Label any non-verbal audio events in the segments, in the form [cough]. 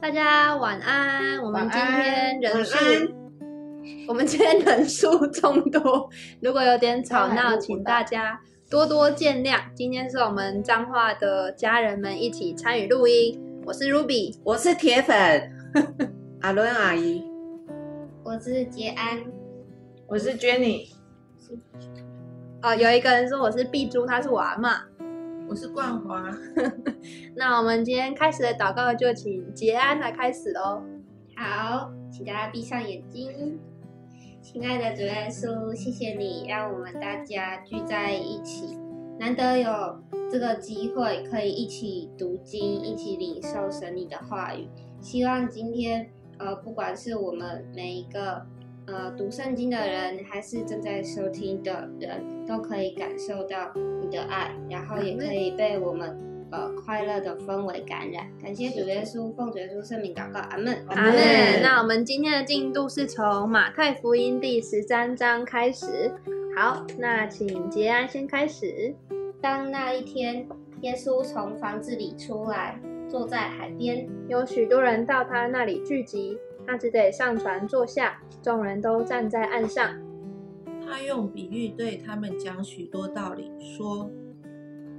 大家晚安。我们今天人数我们今天人数众多，如果有点吵闹，请大家多多见谅。今天是我们彰化的家人们一起参与录音，我是 Ruby，我是铁粉 [laughs] 阿伦阿姨，我是杰安，我是 Jenny，哦，有一个人说我是碧珠，他是我阿嬷。我是冠华。[laughs] 那我们今天开始的祷告就请杰安来开始喽。好，请大家闭上眼睛。亲爱的主耶稣，谢谢你让我们大家聚在一起，难得有这个机会可以一起读经，一起领受神你的话语。希望今天呃，不管是我们每一个呃读圣经的人，还是正在收听的人，都可以感受到你的爱，然后也可以被我们呃快乐的氛围感染。感谢主耶稣，奉主耶稣圣名祷告，阿门。阿门。那我们今天的进度是从马太福音第十三章开始。好，那请杰安先开始。当那一天，耶稣从房子里出来，坐在海边，有许多人到他那里聚集，他只得上船坐下，众人都站在岸上。他用比喻对他们讲许多道理，说：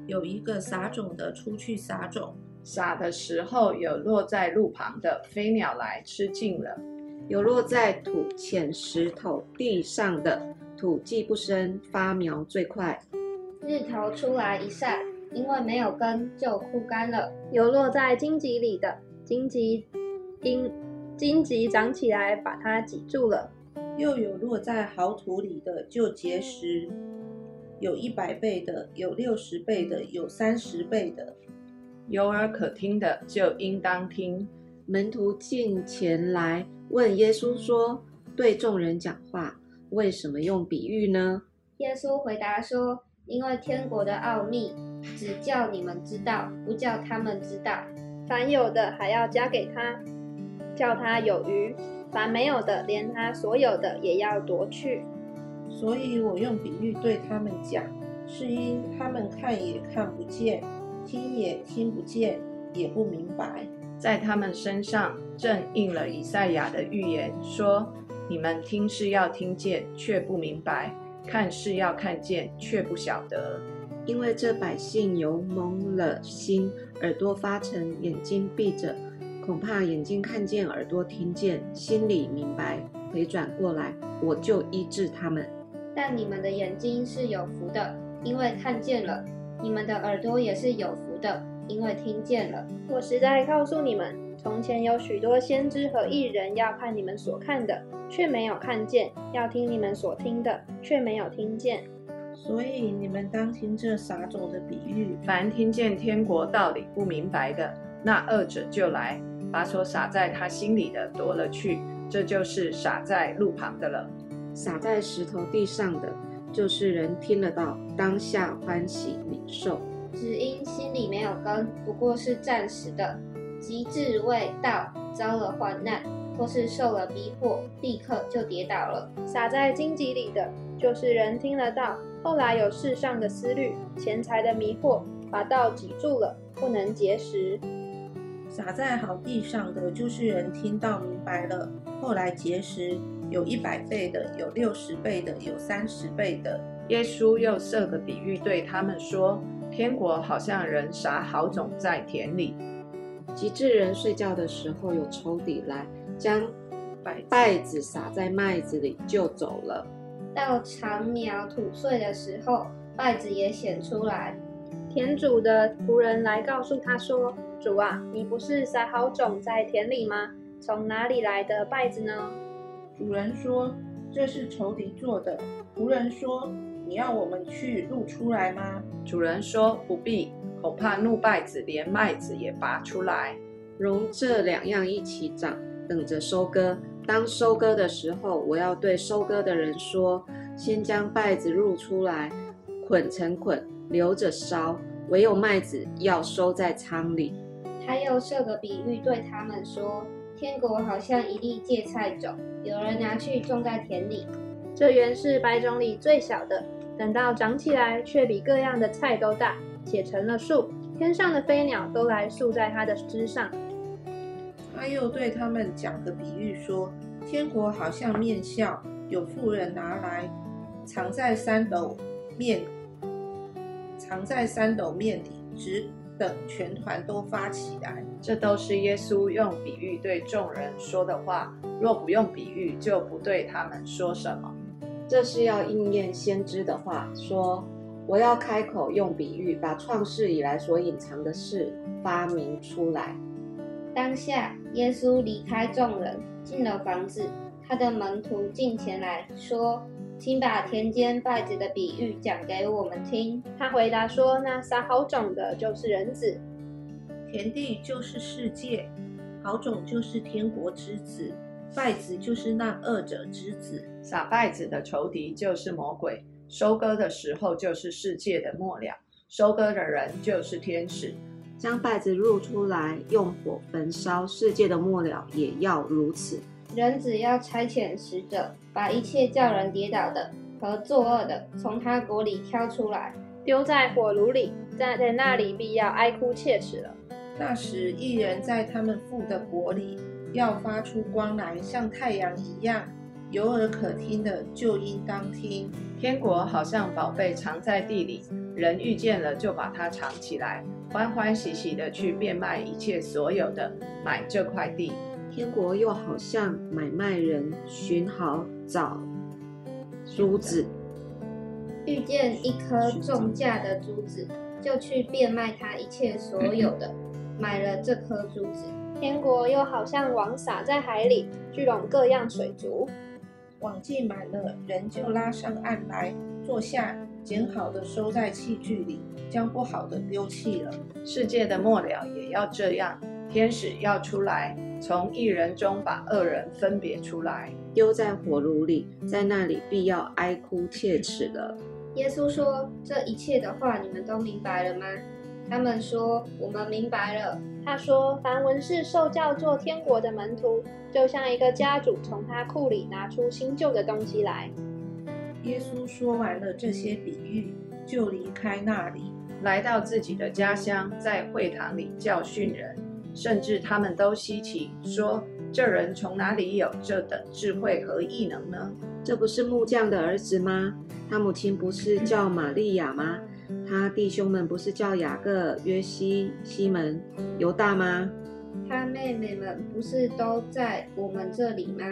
有一个撒种的出去撒种，撒的时候有落在路旁的飞鸟来吃尽了，有落在土浅石头地上的，土既不深，发苗最快。日头出来一晒，因为没有根，就枯干了。有落在荆棘里的，荆棘因荆棘长起来，把它挤住了。又有落在好土里的，就结实。有一百倍的，有六十倍的，有三十倍的。有耳可听的就应当听。门徒进前来问耶稣说：“对众人讲话，为什么用比喻呢耶稣回答说：“因为天国的奥秘，只叫你们知道，不叫他们知道。凡有的还要加给他，叫他有余；凡没有的，连他所有的也要夺去。所以我用比喻对他们讲，是因他们看也看不见，听也听不见，也不明白。在他们身上正应了以赛亚的预言，说：你们听是要听见，却不明白；看是要看见，却不晓得。？”因为这百姓油蒙了心，耳朵发沉，眼睛闭着，恐怕眼睛看见，耳朵听见，心里明白，回转过来，我就医治他们。但你们的眼睛是有福的，因为看见了；你们的耳朵也是有福的，因为听见了。我实在告诉你们，从前有许多先知和艺人要看你们所看的，却没有看见；要听你们所听的，却没有听见。所以你们当听这撒种的比喻。凡听见天国道理不明白的，那二者就来，把所撒在他心里的夺了去，这就是撒在路旁的了。撒在石头地上的，就是人听得到，当下欢喜领受。只因心里没有根，不过是暂时的；及至为道遭了患难，或是受了逼迫，立刻就跌倒了。撒在荆棘里的，就是人听了道，后来有世上的思虑、钱财的迷惑，把道挤住了，不能结实。撒在好地上的，就是人听到明白了，后来结识，有一百倍的，有六十倍的，有三十倍的。耶稣又设个比喻对他们说：天国好像人撒好种在田里，及至人睡觉的时候，有仇敌来，将百稗子撒在麦子里，就走了。到长苗吐穗的时候，稗子也显出来。田主的仆人来告诉他说：“主啊，你不是撒好种在田里吗？从哪里来的稗子呢？”主人说：“这是仇敌做的。”仆人说：“你要我们去露出来吗主人说：“不必，恐怕怒稗子连麦子也拔出来。容这两样一起长，等着收割。当收割的时候，我要对收割的人说：先将稗子露出来，捆成捆，留着烧；唯有麦子要收在仓里。他又设个比喻对他们说：天国好像一粒芥菜种，有人拿去种在田里。这原是百种里最小的，等到长起来，却比各样的菜都大，且成了树。天上的飞鸟都来宿在它的枝上。他又对他们讲个比喻说：天国好像面笑，有富人拿来藏在三斗面，藏在三斗面里，只等全团都发起来。这都是耶稣用比喻对众人说的话。若不用比喻，就不对他们说什么。这是要应验先知的话，说：“我要开口用比喻，把创世以来所隐藏的事发明出来。”当下，耶稣离开众人，进了房子。他的门徒进前来说：“请把田间稗子的比喻讲给我们听。”他回答说：“那撒好种的，就是人子；田地就是世界，好种就是天国之子。”稗子就是那二者之子，撒稗子的仇敌就是魔鬼。收割的时候就是世界的末了，收割的人就是天使。将稗子露出来，用火焚烧，世界的末了也要如此。人只要差遣使者，把一切叫人跌倒的和作恶的，从他国里挑出来，丢在火炉里，在在那里必要哀哭切齿了。那时，一人在他们父的国里。要发出光来，像太阳一样，有耳可听的就应当听。天国好像宝贝藏在地里，人遇见了就把它藏起来，欢欢喜喜的去变卖一切所有的，买这块地。天国又好像买卖人寻好找珠子，遇见一颗重价的珠子，就去变卖他一切所有的，买了这颗珠子。天国又好像网撒在海里，聚拢各样水族。网既满了，人就拉上岸来，坐下，捡好的收在器具里，将不好的丢弃了。世界的末了也要这样，天使要出来，从一人中把二人分别出来，丢在火炉里，在那里必要哀哭切齿了。耶稣说：“这一切的话，你们都明白了吗？”他们说：“我们明白了。”他说：“凡文士受教做天国的门徒，就像一个家主从他库里拿出新旧的东西来。”耶稣说完了这些比喻，就离开那里，来到自己的家乡，在会堂里教训人，甚至他们都稀奇，说：“这人从哪里有这等智慧和异能呢？这不是木匠的儿子吗？他母亲不是叫玛利亚吗？”他弟兄们不是叫雅各、约西、西门、犹大吗？他妹妹们不是都在我们这里吗？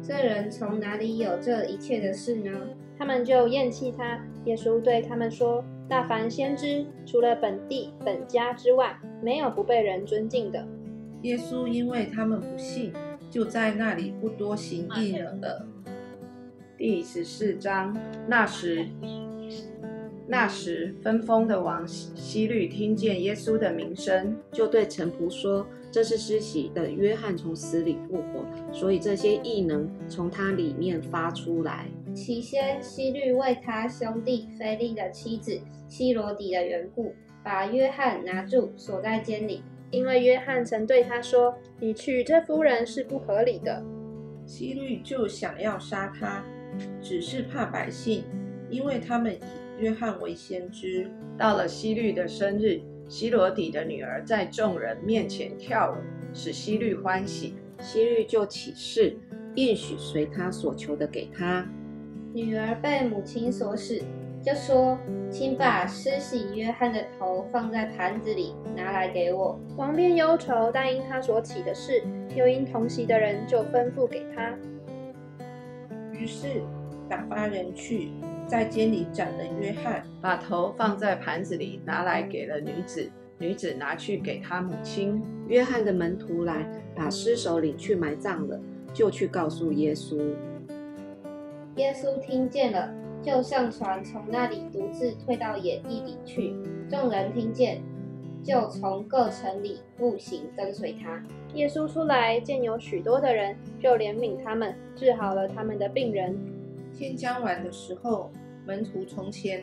这人从哪里有这一切的事呢？他们就厌弃他。耶稣对他们说：“大凡先知，除了本地本家之外，没有不被人尊敬的。”耶稣因为他们不信，就在那里不多行异能了。第十四章，那时。那时，分封的王希律听见耶稣的名声，就对臣仆说：“这是施洗的约翰从死里复活，所以这些异能从他里面发出来。”起先，希律为他兄弟菲利的妻子希罗底的缘故，把约翰拿住，锁在监里，因为约翰曾对他说：“你娶这夫人是不合理的。”希律就想要杀他，只是怕百姓，因为他们以。约翰为先知，到了希律的生日，希罗底的女儿在众人面前跳舞，使希律欢喜。希律就起誓，应许随他所求的给他。女儿被母亲所使，就说：“请把施洗约翰的头放在盘子里，拿来给我。”王便忧愁，但因他所起的事，又因同席的人，就吩咐给他。于是打发人去。在监里斩了约翰，把头放在盘子里，拿来给了女子。女子拿去给他母亲。约翰的门徒来，把尸首领去埋葬了，就去告诉耶稣。耶稣听见了，就上船，从那里独自退到野地里去。众人听见，就从各城里步行跟随他。耶稣出来，见有许多的人，就怜悯他们，治好了他们的病人。天将晚的时候，门徒从前，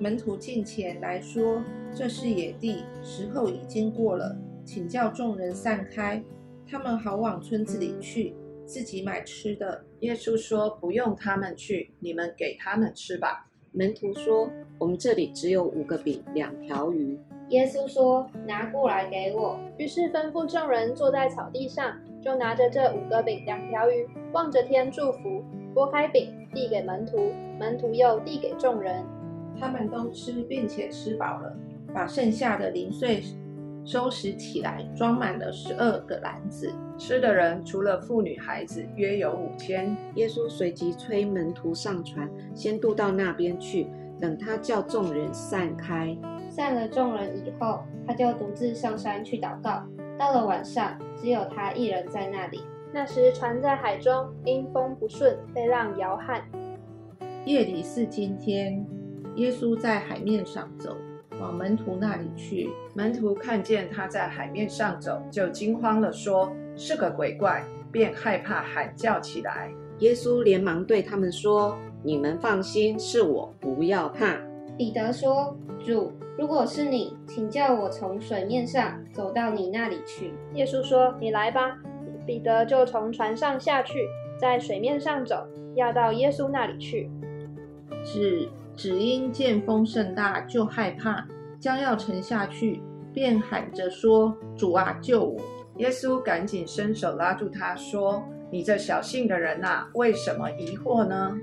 门徒近前来说：“这是野地，时候已经过了，请叫众人散开，他们好往村子里去，自己买吃的。”耶稣说：“不用他们去，你们给他们吃吧。”门徒说：“我们这里只有五个饼，两条鱼。”耶稣说：“拿过来给我。”于是吩咐众人坐在草地上，就拿着这五个饼、两条鱼，望着天祝福，拨开饼递给门徒，门徒又递给众人。他们都吃，并且吃饱了，把剩下的零碎收拾起来，装满了十二个篮子。吃的人除了妇女孩子，约有五千。耶稣随即催门徒上船，先渡到那边去，等他叫众人散开。散了众人以后，他就独自上山去祷告。到了晚上，只有他一人在那里。那时船在海中，因风不顺，被浪摇撼。夜里是今天，耶稣在海面上走，往门徒那里去。门徒看见他在海面上走，就惊慌了，说是个鬼怪，便害怕，喊叫起来。耶稣连忙对他们说：“你们放心，是我，不要怕。”彼得说：“主，如果是你，请叫我从水面上走到你那里去。”耶稣说：“你来吧。”彼得就从船上下去，在水面上走，要到耶稣那里去。只只因见风甚大，就害怕，将要沉下去，便喊着说：“主啊，救我！”耶稣赶紧伸手拉住他，说：“你这小信的人呐，为什么疑惑呢？”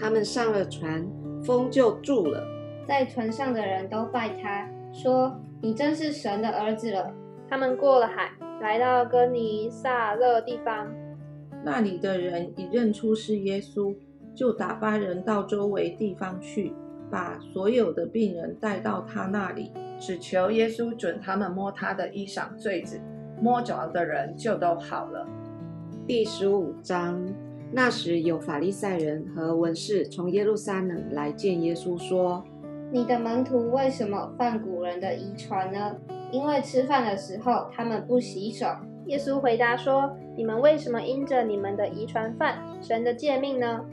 他们上了船，风就住了。在船上的人都拜他，说：“你真是神的儿子了。”他们过了海，来到哥尼撒勒地方，那里的人已认出是耶稣，就打发人到周围地方去，把所有的病人带到他那里，只求耶稣准他们摸他的衣裳坠子，摸着的人就都好了。第十五章，那时有法利赛人和文士从耶路撒冷来见耶稣，说：“你的门徒为什么犯古人的遗传呢？因为吃饭的时候他们不洗手。”耶稣回答说：“你们为什么因着你们的遗传犯神的诫命呢？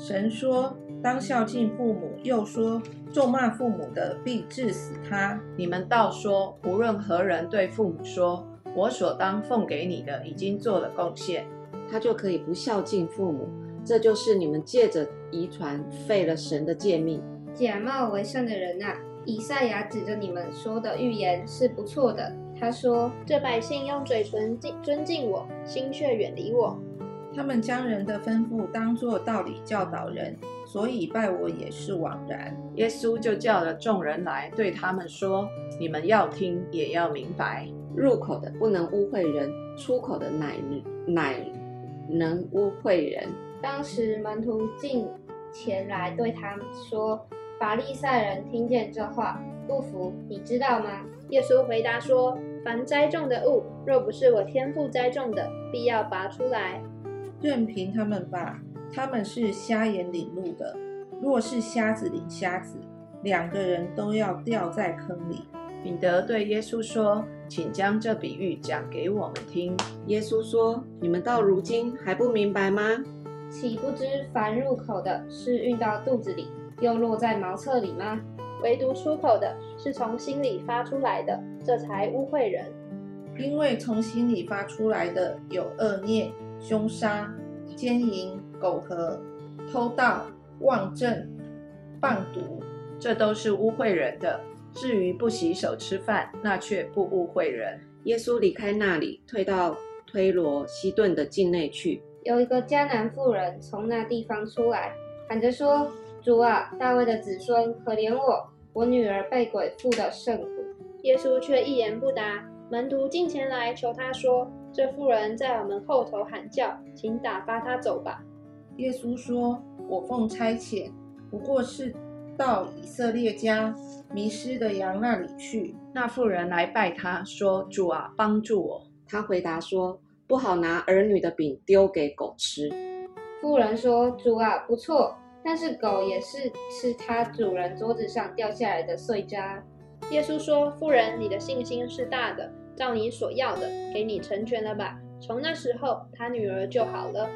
神说当孝敬父母，又说咒骂父母的必治死他。你们倒说，无论何人对父母说：‘我所当奉给你的已经做了贡献’，他就可以不孝敬父母。这就是你们借着遗传废了神的诫命。假冒为善的人啊！以赛亚指着你们说的预言是不错的。他说：‘这百姓用嘴唇敬尊敬我，心却远离我。他们将人的吩咐当作道理教导人，所以拜我也是枉然。’耶稣就叫了众人来，对他们说：‘你们要听，也要明白。入口的不能污秽人，出口的乃乃能污秽人。’当时门徒进前来对他们说：‘法利赛人听见这话，不服，你知道吗？’耶稣回答说：‘凡栽种的物，若不是我天父栽种的，必要拔出来。任凭他们吧，他们是瞎眼领路的。若是瞎子领瞎子，两个人都要掉在坑里。’彼得对耶稣说：‘请将这比喻讲给我们听。’耶稣说：‘你们到如今还不明白吗？岂不知凡入口的是运到肚子里，又落在茅厕里吗？唯独出口的是从心里发出来的，这才污秽人。因为从心里发出来的有恶念、凶杀、奸淫、苟合、偷盗、妄政、棒毒，这都是污秽人的。至于不洗手吃饭，那却不污秽人。耶稣离开那里，退到推罗西顿的境内去。有一个迦南妇人从那地方出来，喊着说：“主啊，大卫的子孙，可怜我，我女儿被鬼附的甚苦。”耶稣却一言不答。门徒近前来求他说：“这妇人在我们后头喊叫，请打发他走吧。”耶稣说：“我奉差遣，不过是到以色列家迷失的羊那里去。”那妇人来拜他说：“主啊，帮助我。”他回答说：“不好拿儿女的饼丢给狗吃。”妇人说：“主啊，不错，但是狗也是吃它主人桌子上掉下来的碎渣。”耶稣说：“妇人，你的信心是大的，照你所要的，给你成全了吧。”从那时候，他女儿就好了。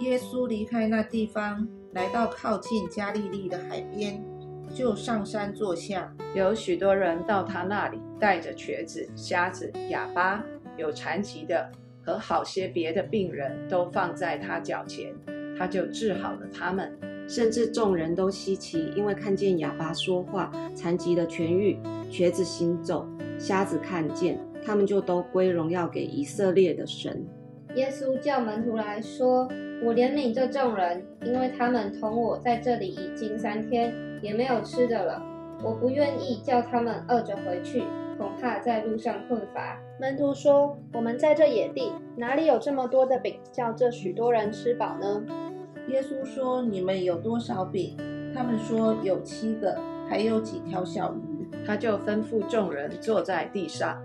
耶稣离开那地方，来到靠近加利利的海边，就上山坐下。有许多人到他那里，带着瘸子、瞎子、哑巴、有残疾的和好些别的病人，都放在他脚前，他就治好了他们。甚至众人都稀奇，因为看见哑巴说话，残疾的痊愈，瘸子行走，瞎子看见，他们就都归荣耀给以色列的神。耶稣叫门徒来说：“我怜悯这众人，因为他们同我在这里已经三天，也没有吃的了。我不愿意叫他们饿着回去，恐怕在路上困乏。”门徒说：“我们在这野地，哪里有这么多的饼，叫这许多人吃饱呢？”耶稣说：“你们有多少饼？”他们说：“有七个，还有几条小鱼。”他就吩咐众人坐在地上，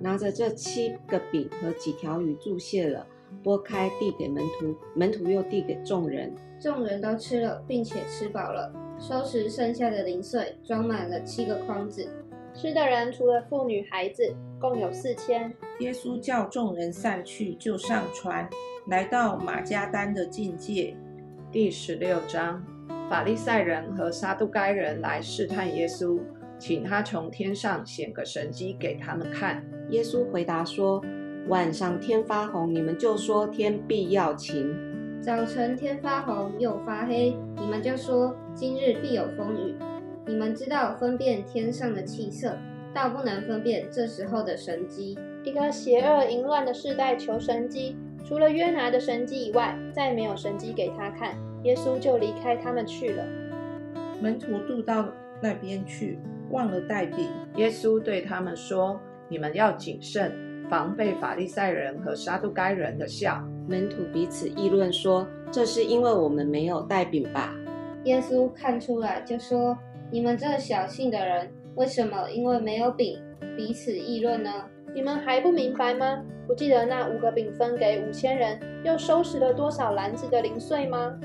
拿着这七个饼和几条鱼注谢了，拨开递给门徒，门徒又递给众人。众人都吃了，并且吃饱了，收拾剩下的零碎，装满了七个筐子。吃的人除了妇女孩子，共有四千。耶稣叫众人散去，就上船，来到马加丹的境界。第十六章，法利赛人和撒都该人来试探耶稣，请他从天上显个神迹给他们看。耶稣回答说：“晚上天发红，你们就说天必要晴；早晨天发红又发黑，你们就说今日必有风雨。你们知道分辨天上的气色，倒不能分辨这时候的神迹。一个邪恶淫乱的世代求神迹，除了约拿的神迹以外，再没有神迹给他看。耶稣就离开他们去了。门徒渡到那边去，忘了带饼。耶稣对他们说：“你们要谨慎，防备法利赛人和撒都该人的笑。”门徒彼此议论说：“这是因为我们没有带饼吧？”耶稣看出来，就说：“你们这小信的人，为什么因为没有饼彼此议论呢？你们还不明白吗？不记得那五个饼分给五千人，又收拾了多少篮子的零碎吗？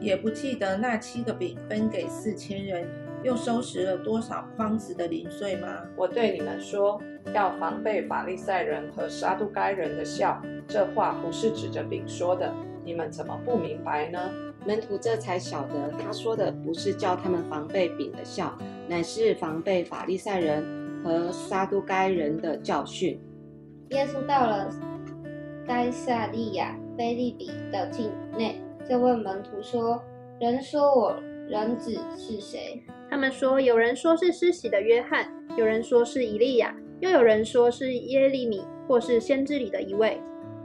也不记得那七个饼分给四千人，又收拾了多少筐子的零碎吗？我对你们说，要防备法利赛人和撒都该人的笑。这话不是指着饼说的，你们怎么不明白呢？门徒这才晓得，他说的不是叫他们防备饼的笑，乃是防备法利赛人和撒都该人的教训。耶稣到了该萨利亚菲利比的境内，就问门徒说：“人说我人子是谁？”他们说：“有人说是施洗的约翰，有人说是以利亚，又有人说是耶利米，或是先知里的一位。”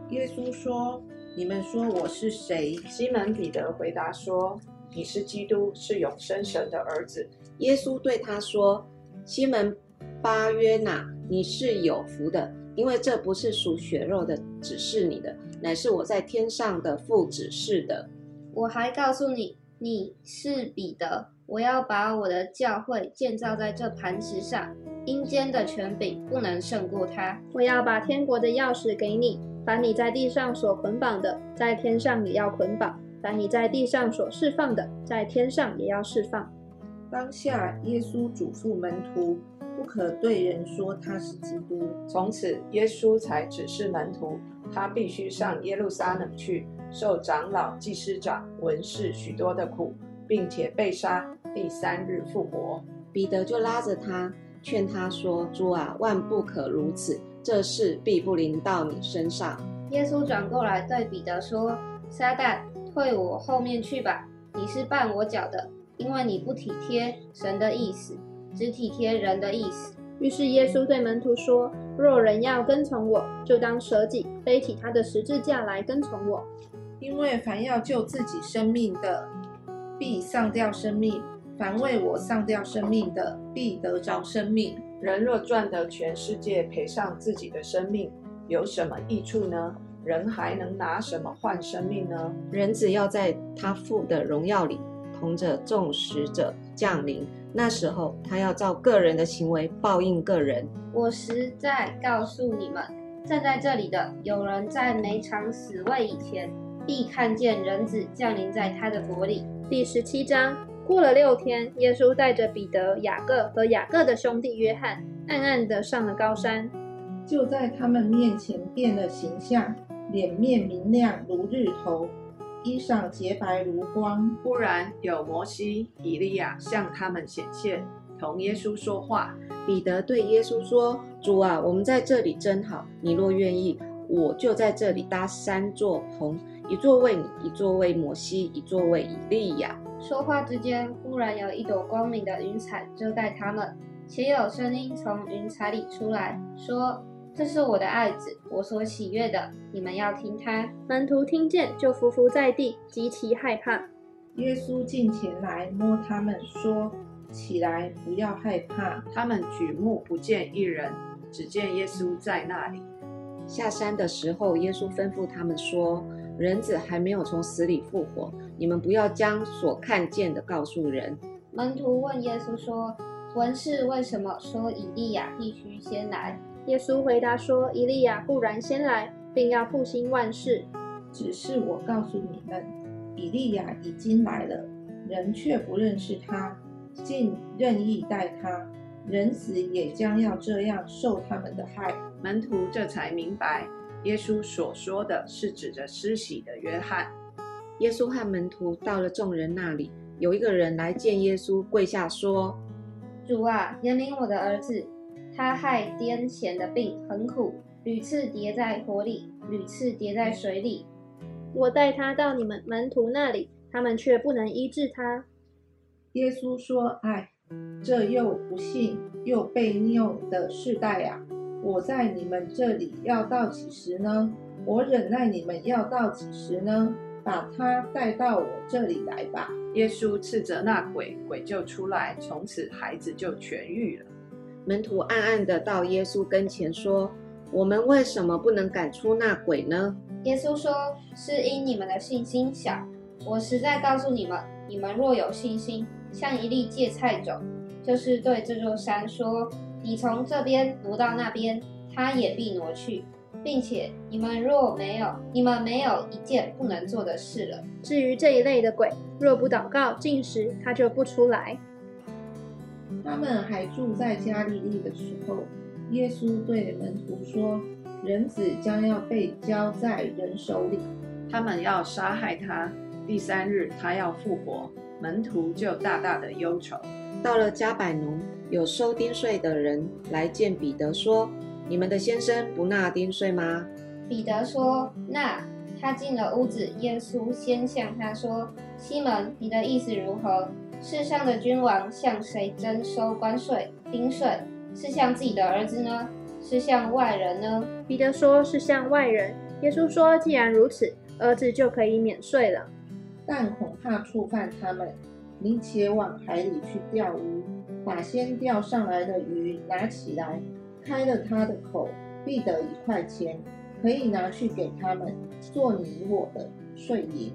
耶稣说：“你们说我是谁？”西门彼得回答说：“你是基督，是永生神的儿子。”耶稣对他说：“西门巴约纳，你是有福的，因为这不是属血肉的指示你的，乃是我在天上的父指示的。我还告诉你，你是彼得，我要把我的教会建造在这磐石上，阴间的权柄不能胜过它。我要把天国的钥匙给你，把你在地上所捆绑的，在天上也要捆绑；把你在地上所释放的，在天上也要释放。”当下，耶稣嘱咐门徒，不可对人说他是基督。从此，耶稣才只是门徒，他必须上耶路撒冷去，受长老、祭司长、文士许多的苦，并且被杀，第三日复活。彼得就拉着他，劝他说：“主啊，万不可如此，这事必不临到你身上。”耶稣转过来对彼得说：“撒旦，退我后面去吧！你是绊我脚的。”因为你不体贴神的意思，只体贴人的意思。于是耶稣对门徒说：“若人要跟从我，就当舍己，背起他的十字架来跟从我。因为凡要救自己生命的，必丧掉生命；凡为我丧掉生命的，必得着生命。人若赚得全世界，赔上自己的生命，有什么益处呢？人还能拿什么换生命呢？人只要在他父的荣耀里。同着众使者降临，那时候他要照个人的行为报应个人。我实在告诉你们，站在这里的有人在每场死位以前，必看见人子降临在他的国里。第十七章过了六天，耶稣带着彼得、雅各和雅各的兄弟约翰，暗暗的上了高山，就在他们面前变了形象，脸面明亮如日头。衣裳洁白如光。忽然有摩西、以利亚向他们显现，同耶稣说话。彼得对耶稣说：“主啊，我们在这里真好。你若愿意，我就在这里搭三座棚，一座为你，一座为摩西，一座为以利亚。”说话之间，忽然有一朵光明的云彩遮盖他们，且有声音从云彩里出来，说：“这是我的爱子，我所喜悦的，你们要听他。”门徒听见，就伏伏在地，极其害怕。耶稣近前来摸他们，说：“起来，不要害怕。”他们举目不见一人，只见耶稣在那里。下山的时候，耶稣吩咐他们说：“人子还没有从死里复活，你们不要将所看见的告诉人。”门徒问耶稣说：“文士为什么说以利亚必须先来？”耶稣回答说：“以利亚固然先来，并要复兴万事。只是我告诉你们，以利亚已经来了，人却不认识他，竟任意待他。人子也将要这样受他们的害。”门徒这才明白，耶稣所说的是指着施洗的约翰。耶稣和门徒到了众人那里，有一个人来见耶稣，跪下说：“主啊，怜悯我的儿子，他害癫痫的病很苦，屡次跌在火里，屡次跌在水里。我带他到你们门徒那里，他们却不能医治他。”耶稣说：“哎，这又不幸又被拗的世代呀！”我在你们这里要到几时呢？我忍耐你们要到几时呢？把他带到我这里来吧。耶稣斥责那鬼，鬼就出来，从此孩子就痊愈了。门徒暗暗的到耶稣跟前说：“我们为什么不能赶出那鬼呢？”耶稣说：“是因你们的信心小。我实在告诉你们，你们若有信心，像一粒芥菜种，就是对这座山说。”你从这边挪到那边，它也必挪去，并且你们若没有，你们没有一件不能做的事了。至于这一类的鬼，若不祷告进食，它就不出来。他们还住在加利利的时候，耶稣对门徒说：“人子将要被交在人手里，他们要杀害他，第三日他要复活。”门徒就大大的忧愁。到了加百农，有收丁税的人来见彼得，说：“你们的先生不纳丁税吗？”彼得说：“那。”他进了屋子，耶稣先向他说：“西门，你的意思如何？世上的君王向谁征收关税、丁税？是向自己的儿子呢，是向外人呢？”彼得说：“是向外人。”耶稣说：“既然如此，儿子就可以免税了。但恐怕触犯他们。”你且往海里去钓鱼，把先钓上来的鱼拿起来，开了它的口，必得一块钱，可以拿去给他们做你我的税银。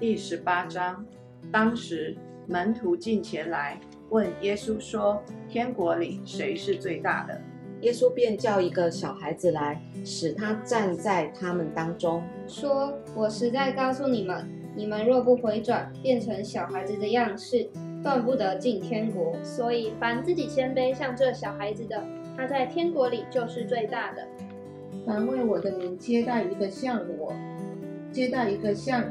第十八章，当时门徒进前来问耶稣说：“天国里谁是最大的？”耶稣便叫一个小孩子来，使他站在他们当中，说：“我实在告诉你们。”你们若不回转，变成小孩子的样式，断不得进天国。所以，凡自己谦卑像这小孩子的，他在天国里就是最大的。凡为我的名接待一个像我，接待一个像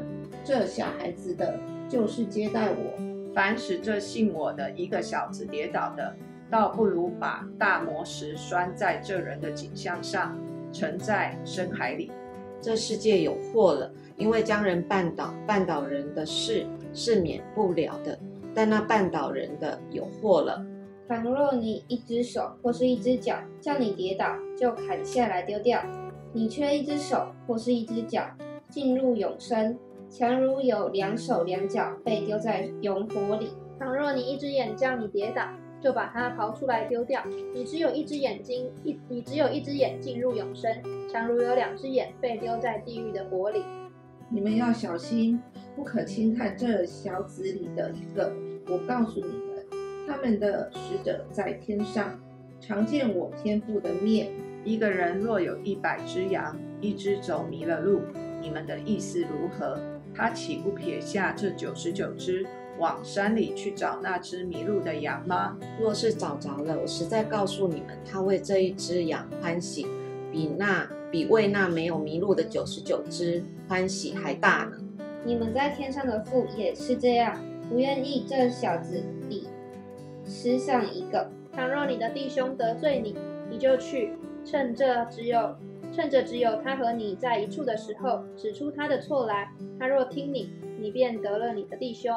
这小孩子的，就是接待我。凡使这信我的一个小子跌倒的，倒不如把大磨石拴在这人的颈项上，沉在深海里。这世界有祸了。因为将人绊倒，绊倒人的事是免不了的，但那绊倒人的有祸了。倘若你一只手或是一只脚叫你跌倒，就砍下来丢掉；你缺一只手或是一只脚进入永生，强如有两手两脚被丢在永火里。倘若你一只眼叫你跌倒，就把它刨出来丢掉；你只有一只眼睛，一你只有一只眼进入永生，强如有两只眼被丢在地狱的火里。你们要小心，不可轻看这小子里的一个。我告诉你们，他们的使者在天上，常见我天父的面。一个人若有一百只羊，一只走迷了路，你们的意思如何？他岂不撇下这九十九只，往山里去找那只迷路的羊吗？若是找着了，我实在告诉你们，他为这一只羊欢喜，比那。比为那没有迷路的九十九只欢喜还大呢。你们在天上的父也是这样，不愿意这小子里失上一个。倘若你的弟兄得罪你，你就去，趁着只有趁着只有他和你在一处的时候，指出他的错来。他若听你，你便得了你的弟兄。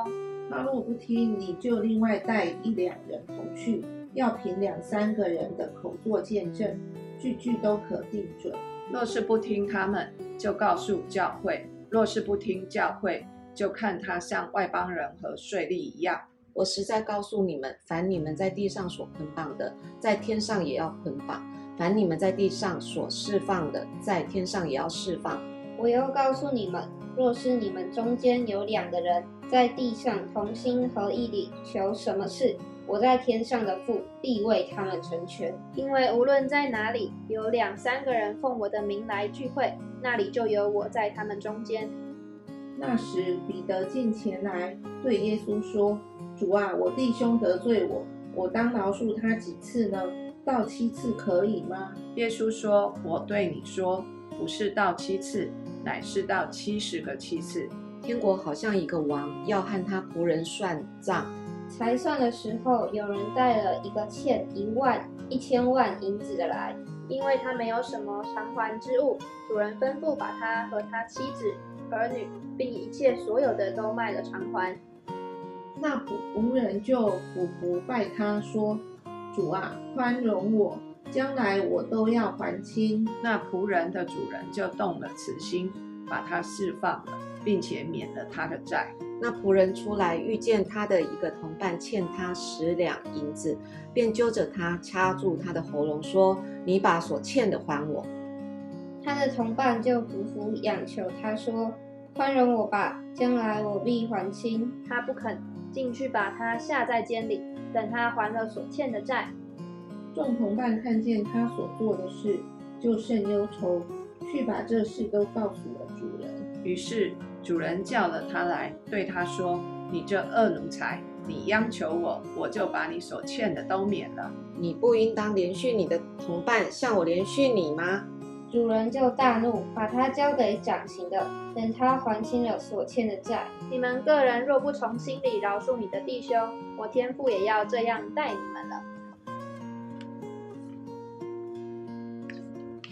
他若不听，你就另外带一两人同去，要凭两三个人的口作见证，句句都可定准。若是不听他们，就告诉教会；若是不听教会，就看他像外邦人和税吏一样。我实在告诉你们，凡你们在地上所捆绑的，在天上也要捆绑；凡你们在地上所释放的，在天上也要释放。我又告诉你们，若是你们中间有两个人在地上同心合意地求什么事，我在天上的父必为他们成全。因为无论在哪里有两三个人奉我的名来聚会，那里就有我在他们中间。那时，彼得进前来对耶稣说：“主啊，我弟兄得罪我，我当饶恕他几次呢？到七次可以吗？”耶稣说：“我对你说，不是到七次，乃是到七十个七次。天国好像一个王要和他仆人算账，才算的时候，有人带了一个欠一万、一千万银子的来，因为他没有什么偿还之物，主人吩咐把他和他妻子、儿女，并一切所有的都卖了偿还。那仆仆人就俯伏拜他说：“主啊，宽容我，将来我都要还清。”那仆人的主人就动了慈心，把他释放了，并且免了他的债。那仆人出来遇见他的一个同伴欠他十两银子，便揪着他掐住他的喉咙，说：“你把所欠的还我。”他的同伴就苦苦央求他说：“宽容我吧，将来我必还清。”他不肯进去，把他下在监里，等他还了所欠的债。众同伴看见他所做的事，就甚忧愁，去把这事都告诉了主人。于是主人叫了他来，对他说：“你这恶奴才，你央求我，我就把你所欠的都免了。你不应当连续你的同伴，像我连续你吗？主人就大怒，把他交给掌刑的，等他还清了所欠的债。你们个人若不从心里饶恕你的弟兄，我天父也要这样待你们了。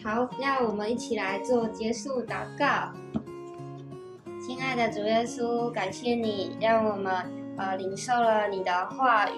好，那我们一起来做结束祷告。亲爱的主耶稣，感谢你让我们呃领受了你的话语，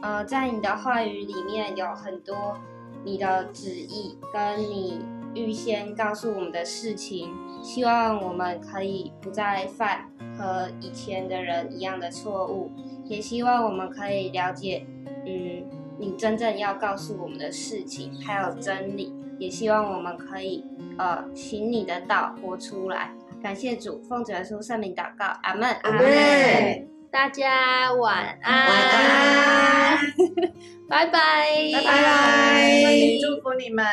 呃，在你的话语里面有很多你的旨意跟你预先告诉我们的事情，希望我们可以不再犯和以前的人一样的错误，也希望我们可以了解，嗯，你真正要告诉我们的事情，还有真理。也希望我们可以呃行你的道活出来。感谢主，奉主耶稣圣名祷告，阿门，阿门。大家晚安，晚安，拜拜，拜拜。祝福你们。